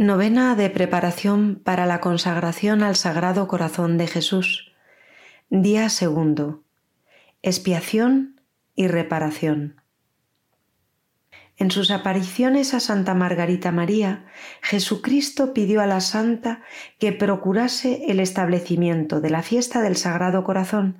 Novena de preparación para la consagración al Sagrado Corazón de Jesús. Día segundo. Expiación y reparación. En sus apariciones a Santa Margarita María, Jesucristo pidió a la Santa que procurase el establecimiento de la fiesta del Sagrado Corazón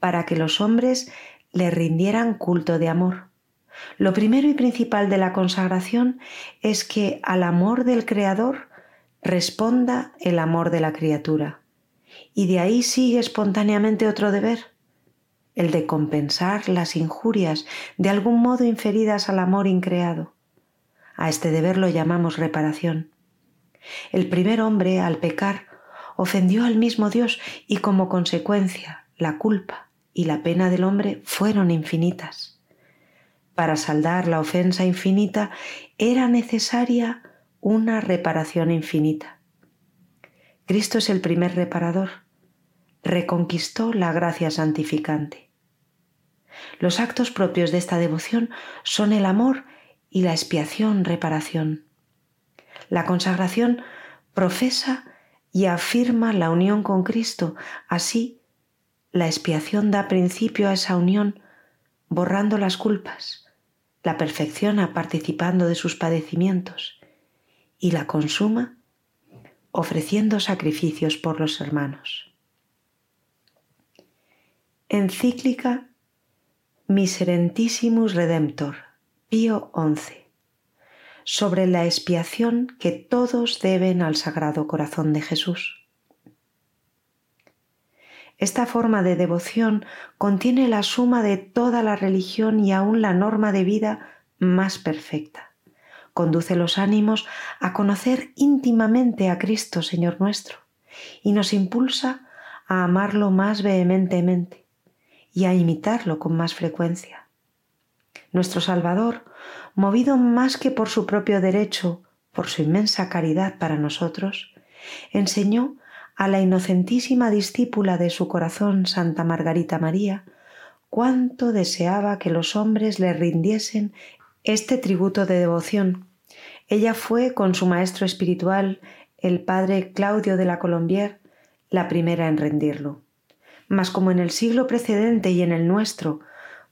para que los hombres le rindieran culto de amor. Lo primero y principal de la consagración es que al amor del Creador responda el amor de la criatura. Y de ahí sigue espontáneamente otro deber, el de compensar las injurias de algún modo inferidas al amor increado. A este deber lo llamamos reparación. El primer hombre, al pecar, ofendió al mismo Dios y como consecuencia la culpa y la pena del hombre fueron infinitas para saldar la ofensa infinita era necesaria una reparación infinita. Cristo es el primer reparador, reconquistó la gracia santificante. Los actos propios de esta devoción son el amor y la expiación reparación. La consagración profesa y afirma la unión con Cristo, así la expiación da principio a esa unión borrando las culpas, la perfecciona participando de sus padecimientos y la consuma ofreciendo sacrificios por los hermanos. Encíclica Miserentissimus Redemptor, Pío XI, sobre la expiación que todos deben al Sagrado Corazón de Jesús. Esta forma de devoción contiene la suma de toda la religión y aún la norma de vida más perfecta. Conduce los ánimos a conocer íntimamente a Cristo, Señor nuestro, y nos impulsa a amarlo más vehementemente y a imitarlo con más frecuencia. Nuestro Salvador, movido más que por su propio derecho, por su inmensa caridad para nosotros, enseñó a la inocentísima discípula de su corazón, Santa Margarita María, cuánto deseaba que los hombres le rindiesen este tributo de devoción. Ella fue, con su maestro espiritual, el padre Claudio de la Colombier, la primera en rendirlo. Mas como en el siglo precedente y en el nuestro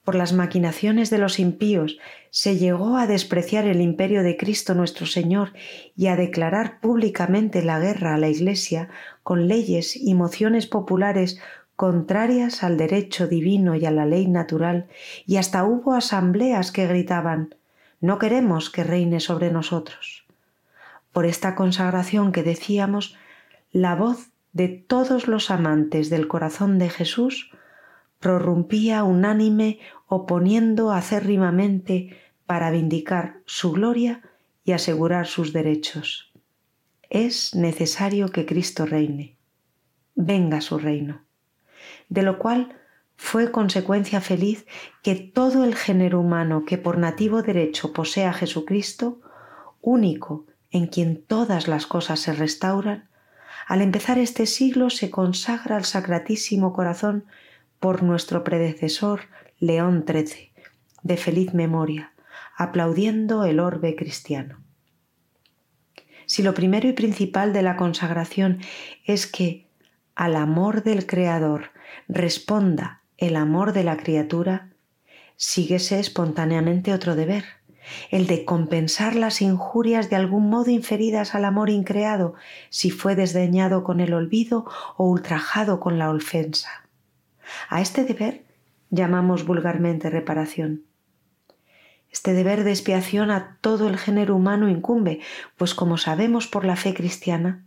por las maquinaciones de los impíos, se llegó a despreciar el imperio de Cristo nuestro Señor y a declarar públicamente la guerra a la Iglesia con leyes y mociones populares contrarias al derecho divino y a la ley natural, y hasta hubo asambleas que gritaban No queremos que reine sobre nosotros. Por esta consagración que decíamos, la voz de todos los amantes del corazón de Jesús prorrumpía unánime oponiendo acérrimamente para vindicar su gloria y asegurar sus derechos. Es necesario que Cristo reine. Venga su reino. De lo cual fue consecuencia feliz que todo el género humano que por nativo derecho posee a Jesucristo, único en quien todas las cosas se restauran, al empezar este siglo se consagra al Sacratísimo Corazón por nuestro predecesor León XIII, de feliz memoria, aplaudiendo el orbe cristiano. Si lo primero y principal de la consagración es que al amor del Creador responda el amor de la criatura, síguese espontáneamente otro deber, el de compensar las injurias de algún modo inferidas al amor increado, si fue desdeñado con el olvido o ultrajado con la ofensa. A este deber llamamos vulgarmente reparación. Este deber de expiación a todo el género humano incumbe, pues como sabemos por la fe cristiana,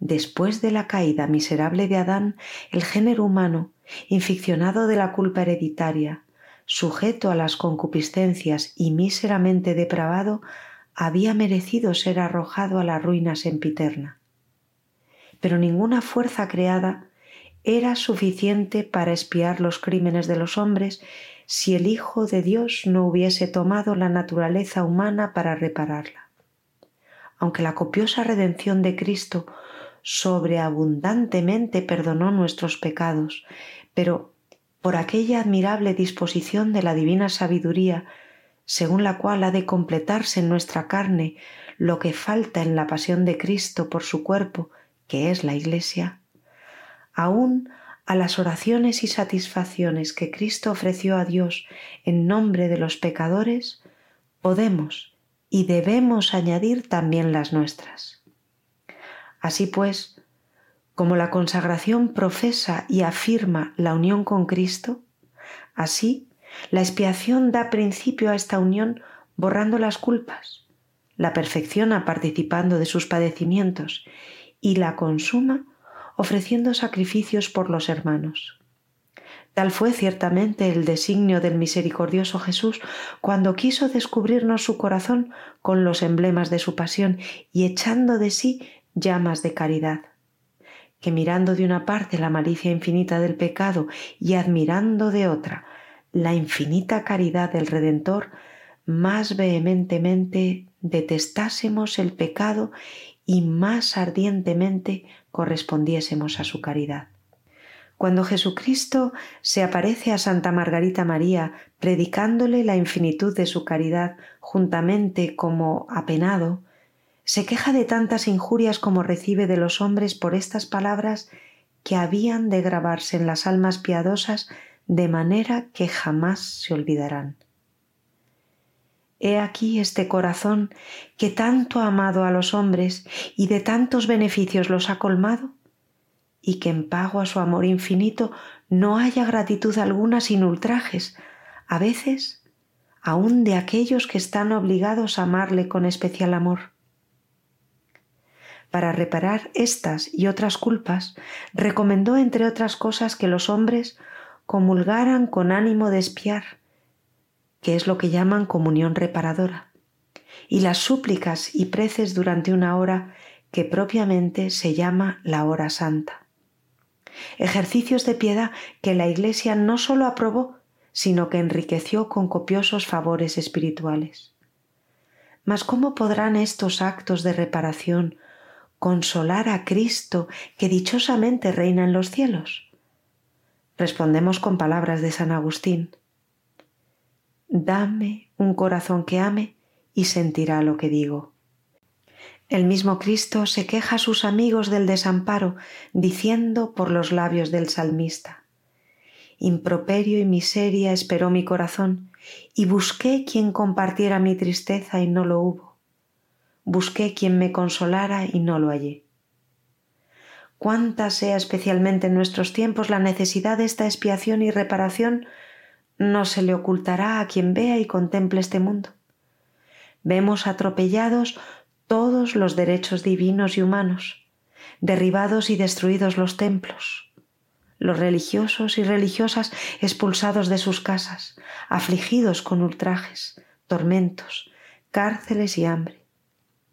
después de la caída miserable de Adán, el género humano, inficcionado de la culpa hereditaria, sujeto a las concupiscencias y míseramente depravado, había merecido ser arrojado a la ruina sempiterna. Pero ninguna fuerza creada era suficiente para espiar los crímenes de los hombres si el Hijo de Dios no hubiese tomado la naturaleza humana para repararla. Aunque la copiosa redención de Cristo sobreabundantemente perdonó nuestros pecados, pero por aquella admirable disposición de la divina sabiduría, según la cual ha de completarse en nuestra carne lo que falta en la pasión de Cristo por su cuerpo, que es la Iglesia, aún a las oraciones y satisfacciones que Cristo ofreció a Dios en nombre de los pecadores, podemos y debemos añadir también las nuestras. Así pues, como la consagración profesa y afirma la unión con Cristo, así la expiación da principio a esta unión borrando las culpas, la perfecciona participando de sus padecimientos y la consuma ofreciendo sacrificios por los hermanos. Tal fue ciertamente el designio del misericordioso Jesús cuando quiso descubrirnos su corazón con los emblemas de su pasión y echando de sí llamas de caridad, que mirando de una parte la malicia infinita del pecado y admirando de otra la infinita caridad del Redentor, más vehementemente detestásemos el pecado y más ardientemente correspondiésemos a su caridad. Cuando Jesucristo se aparece a Santa Margarita María predicándole la infinitud de su caridad juntamente como apenado, se queja de tantas injurias como recibe de los hombres por estas palabras que habían de grabarse en las almas piadosas de manera que jamás se olvidarán. He aquí este corazón que tanto ha amado a los hombres y de tantos beneficios los ha colmado, y que en pago a su amor infinito no haya gratitud alguna sin ultrajes, a veces aun de aquellos que están obligados a amarle con especial amor. Para reparar estas y otras culpas, recomendó entre otras cosas que los hombres comulgaran con ánimo de espiar, que es lo que llaman comunión reparadora, y las súplicas y preces durante una hora que propiamente se llama la hora santa. Ejercicios de piedad que la Iglesia no sólo aprobó, sino que enriqueció con copiosos favores espirituales. Mas ¿cómo podrán estos actos de reparación consolar a Cristo que dichosamente reina en los cielos? Respondemos con palabras de San Agustín. Dame un corazón que ame y sentirá lo que digo. El mismo Cristo se queja a sus amigos del desamparo, diciendo por los labios del salmista, Improperio y miseria esperó mi corazón, y busqué quien compartiera mi tristeza y no lo hubo. Busqué quien me consolara y no lo hallé. Cuánta sea especialmente en nuestros tiempos la necesidad de esta expiación y reparación, no se le ocultará a quien vea y contemple este mundo. Vemos atropellados todos los derechos divinos y humanos, derribados y destruidos los templos, los religiosos y religiosas expulsados de sus casas, afligidos con ultrajes, tormentos, cárceles y hambre.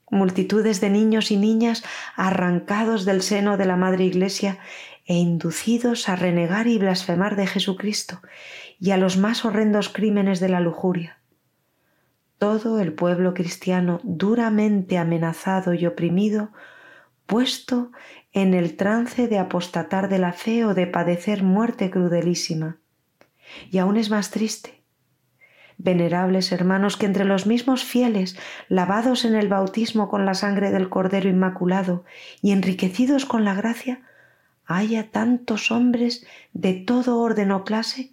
Multitudes de niños y niñas arrancados del seno de la Madre Iglesia e inducidos a renegar y blasfemar de Jesucristo y a los más horrendos crímenes de la lujuria. Todo el pueblo cristiano duramente amenazado y oprimido, puesto en el trance de apostatar de la fe o de padecer muerte crudelísima. Y aún es más triste. Venerables hermanos, que entre los mismos fieles, lavados en el bautismo con la sangre del Cordero Inmaculado y enriquecidos con la gracia, haya tantos hombres de todo orden o clase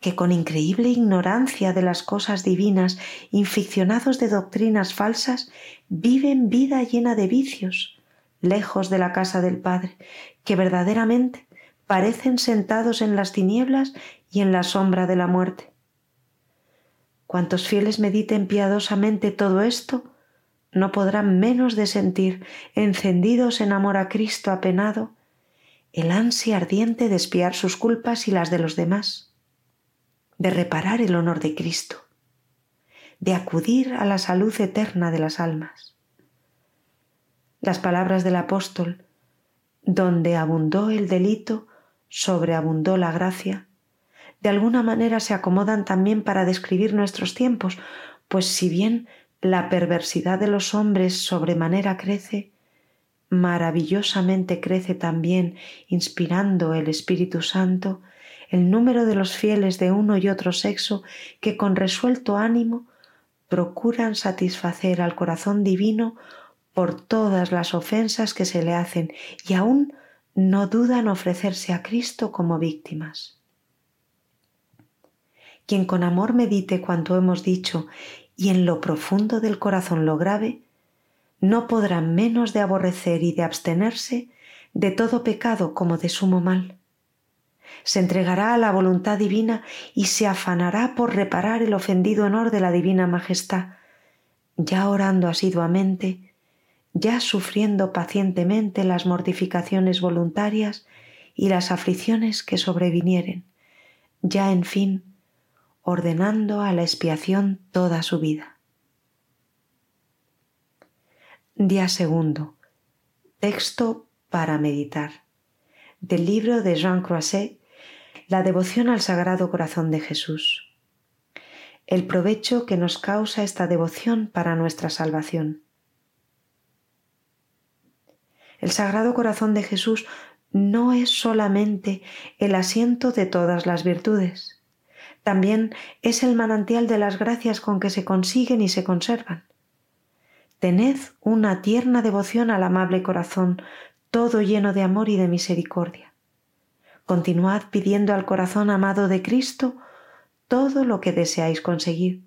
que con increíble ignorancia de las cosas divinas, inficcionados de doctrinas falsas, viven vida llena de vicios, lejos de la casa del Padre, que verdaderamente parecen sentados en las tinieblas y en la sombra de la muerte. Cuantos fieles mediten piadosamente todo esto, no podrán menos de sentir, encendidos en amor a Cristo apenado, el ansia ardiente de espiar sus culpas y las de los demás de reparar el honor de Cristo, de acudir a la salud eterna de las almas. Las palabras del apóstol, donde abundó el delito, sobreabundó la gracia, de alguna manera se acomodan también para describir nuestros tiempos, pues si bien la perversidad de los hombres sobremanera crece, maravillosamente crece también, inspirando el Espíritu Santo, el número de los fieles de uno y otro sexo que con resuelto ánimo procuran satisfacer al corazón divino por todas las ofensas que se le hacen y aún no dudan ofrecerse a Cristo como víctimas. Quien con amor medite cuanto hemos dicho y en lo profundo del corazón lo grave, no podrá menos de aborrecer y de abstenerse de todo pecado como de sumo mal. Se entregará a la voluntad divina y se afanará por reparar el ofendido honor de la divina majestad, ya orando asiduamente, ya sufriendo pacientemente las mortificaciones voluntarias y las aflicciones que sobrevinieren, ya en fin ordenando a la expiación toda su vida. Día segundo. Texto para meditar. Del libro de Jean Croisset, La devoción al Sagrado Corazón de Jesús. El provecho que nos causa esta devoción para nuestra salvación. El Sagrado Corazón de Jesús no es solamente el asiento de todas las virtudes, también es el manantial de las gracias con que se consiguen y se conservan. Tened una tierna devoción al amable corazón, todo lleno de amor y de misericordia. Continuad pidiendo al corazón amado de Cristo todo lo que deseáis conseguir.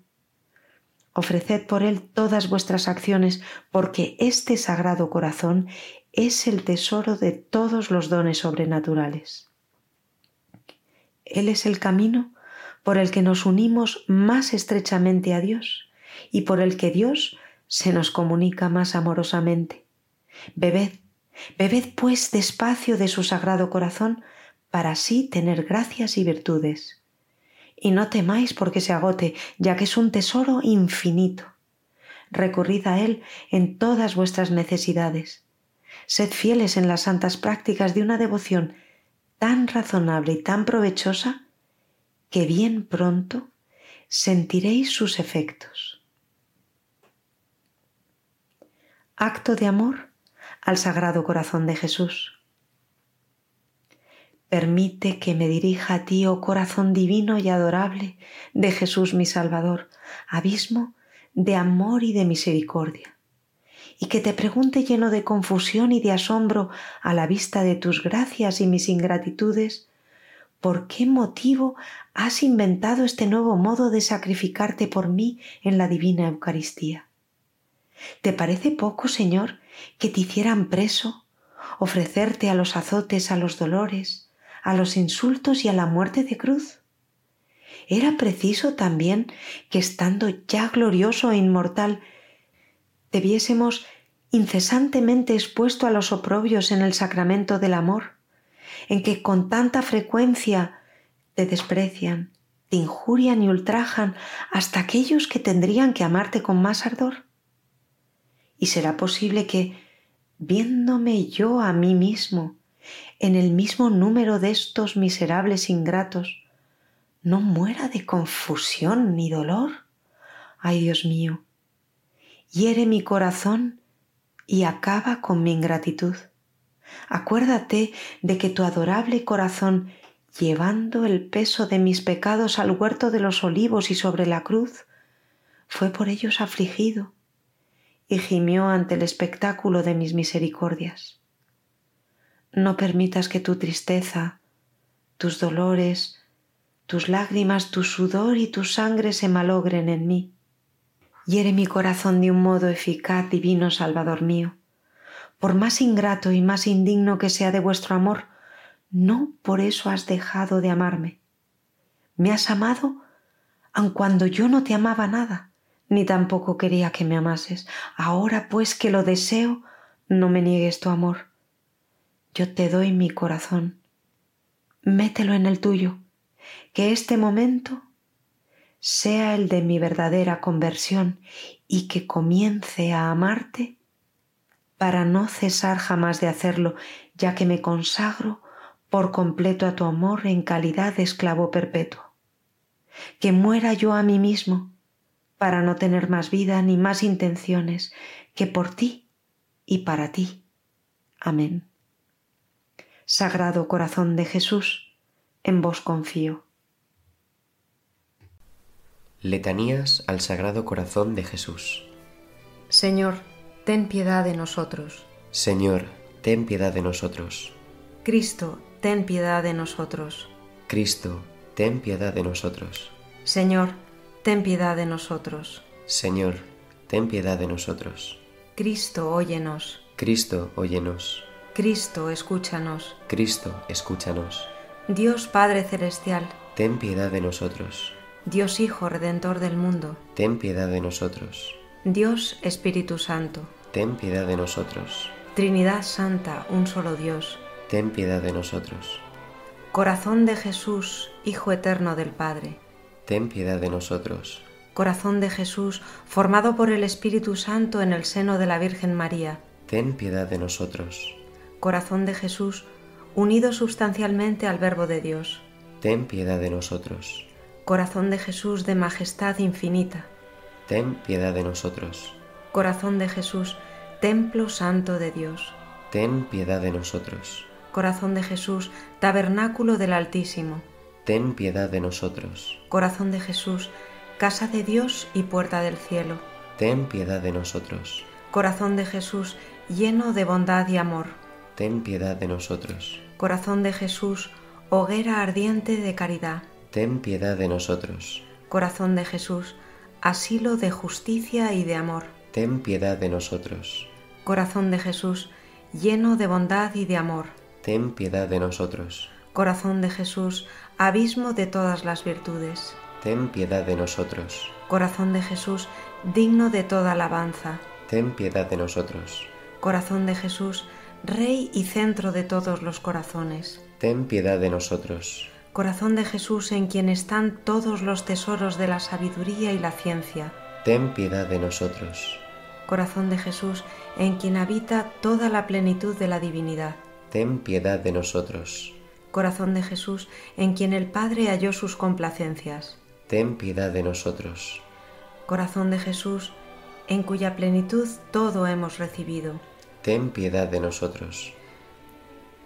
Ofreced por él todas vuestras acciones, porque este sagrado corazón es el tesoro de todos los dones sobrenaturales. Él es el camino por el que nos unimos más estrechamente a Dios y por el que Dios se nos comunica más amorosamente. Bebed, bebed pues despacio de su sagrado corazón para así tener gracias y virtudes. Y no temáis porque se agote, ya que es un tesoro infinito. Recurrid a él en todas vuestras necesidades. Sed fieles en las santas prácticas de una devoción tan razonable y tan provechosa que bien pronto sentiréis sus efectos. Acto de amor al Sagrado Corazón de Jesús. Permite que me dirija a ti, oh corazón divino y adorable de Jesús mi Salvador, abismo de amor y de misericordia, y que te pregunte lleno de confusión y de asombro a la vista de tus gracias y mis ingratitudes, ¿por qué motivo has inventado este nuevo modo de sacrificarte por mí en la divina Eucaristía? ¿Te parece poco, Señor, que te hicieran preso, ofrecerte a los azotes, a los dolores, a los insultos y a la muerte de cruz? Era preciso también que estando ya glorioso e inmortal, te viésemos incesantemente expuesto a los oprobios en el sacramento del amor, en que con tanta frecuencia te desprecian, te injurian y ultrajan hasta aquellos que tendrían que amarte con más ardor? ¿Y será posible que, viéndome yo a mí mismo, en el mismo número de estos miserables ingratos, no muera de confusión ni dolor? Ay Dios mío, hiere mi corazón y acaba con mi ingratitud. Acuérdate de que tu adorable corazón, llevando el peso de mis pecados al huerto de los olivos y sobre la cruz, fue por ellos afligido y gimió ante el espectáculo de mis misericordias. No permitas que tu tristeza, tus dolores, tus lágrimas, tu sudor y tu sangre se malogren en mí. Hiere mi corazón de un modo eficaz, divino Salvador mío por más ingrato y más indigno que sea de vuestro amor, no por eso has dejado de amarme. Me has amado aun cuando yo no te amaba nada, ni tampoco quería que me amases. Ahora pues que lo deseo, no me niegues tu amor. Yo te doy mi corazón. Mételo en el tuyo, que este momento sea el de mi verdadera conversión y que comience a amarte para no cesar jamás de hacerlo, ya que me consagro por completo a tu amor en calidad de esclavo perpetuo. Que muera yo a mí mismo, para no tener más vida ni más intenciones que por ti y para ti. Amén. Sagrado corazón de Jesús, en vos confío. Letanías al Sagrado Corazón de Jesús. Señor, ten piedad de nosotros. Señor, ten piedad de nosotros. Cristo, ten piedad de nosotros. Cristo, ten piedad de nosotros. Señor, ten piedad de nosotros. Señor, ten piedad de nosotros. Cristo, óyenos. Cristo, óyenos. Cristo, escúchanos. Cristo, escúchanos. Dios Padre Celestial, ten piedad de nosotros. Dios Hijo Redentor del mundo, ten piedad de nosotros. Dios Espíritu Santo, ten piedad de nosotros. Trinidad Santa, un solo Dios, ten piedad de nosotros. Corazón de Jesús, Hijo Eterno del Padre, ten piedad de nosotros. Corazón de Jesús, formado por el Espíritu Santo en el seno de la Virgen María, ten piedad de nosotros. Corazón de Jesús, unido sustancialmente al Verbo de Dios, ten piedad de nosotros. Corazón de Jesús de majestad infinita, ten piedad de nosotros. Corazón de Jesús, templo santo de Dios, ten piedad de nosotros. Corazón de Jesús, tabernáculo del Altísimo, ten piedad de nosotros. Corazón de Jesús, casa de Dios y puerta del cielo, ten piedad de nosotros. Corazón de Jesús, lleno de bondad y amor, ten piedad de nosotros. Corazón de Jesús, hoguera ardiente de caridad, ten piedad de nosotros. Corazón de Jesús, asilo de justicia y de amor, ten piedad de nosotros. Corazón de Jesús, lleno de bondad y de amor, ten piedad de nosotros. Corazón de Jesús, abismo de todas las virtudes, ten piedad de nosotros. Corazón de Jesús, digno de toda alabanza, ten piedad de nosotros. Corazón de Jesús, Rey y centro de todos los corazones, ten piedad de nosotros. Corazón de Jesús en quien están todos los tesoros de la sabiduría y la ciencia, ten piedad de nosotros. Corazón de Jesús en quien habita toda la plenitud de la divinidad, ten piedad de nosotros. Corazón de Jesús en quien el Padre halló sus complacencias, ten piedad de nosotros. Corazón de Jesús en cuya plenitud todo hemos recibido, ten piedad de nosotros.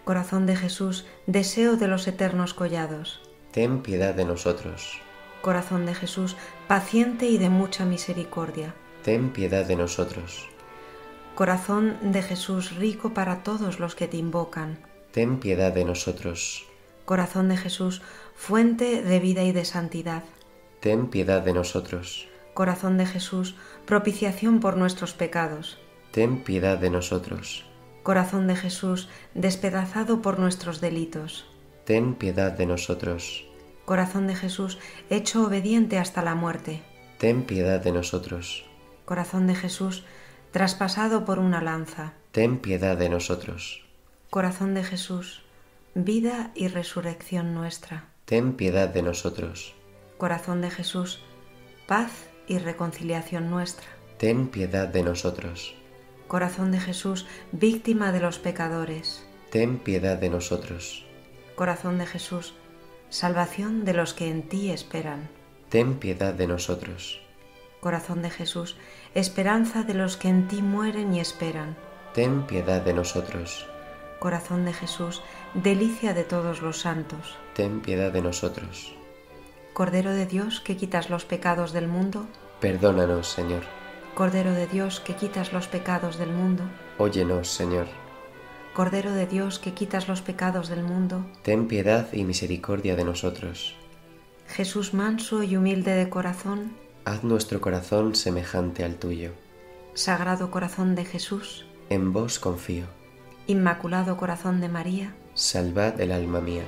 Corazón de Jesús, deseo de los eternos collados, ten piedad de nosotros. Corazón de Jesús, paciente y de mucha misericordia, ten piedad de nosotros. Corazón de Jesús, rico para todos los que te invocan, ten piedad de nosotros. Corazón de Jesús, fuente de vida y de santidad, ten piedad de nosotros. Corazón de Jesús, propiciación por nuestros pecados, ten piedad de nosotros. Corazón de Jesús, despedazado por nuestros delitos, ten piedad de nosotros. Corazón de Jesús, hecho obediente hasta la muerte, ten piedad de nosotros. Corazón de Jesús, traspasado por una lanza, ten piedad de nosotros. Corazón de Jesús, vida y resurrección nuestra, ten piedad de nosotros. Corazón de Jesús, paz y reconciliación nuestra, ten piedad de nosotros. Corazón de Jesús, víctima de los pecadores, ten piedad de nosotros. Corazón de Jesús, salvación de los que en ti esperan, ten piedad de nosotros. Corazón de Jesús, esperanza de los que en ti mueren y esperan, ten piedad de nosotros. Corazón de Jesús, delicia de todos los santos, ten piedad de nosotros. Cordero de Dios que quitas los pecados del mundo, perdónanos, Señor. Cordero de Dios que quitas los pecados del mundo, óyenos, Señor. Cordero de Dios que quitas los pecados del mundo, ten piedad y misericordia de nosotros. Jesús manso y humilde de corazón, haz nuestro corazón semejante al tuyo. Sagrado corazón de Jesús, en vos confío. Inmaculado corazón de María, salvad el alma mía.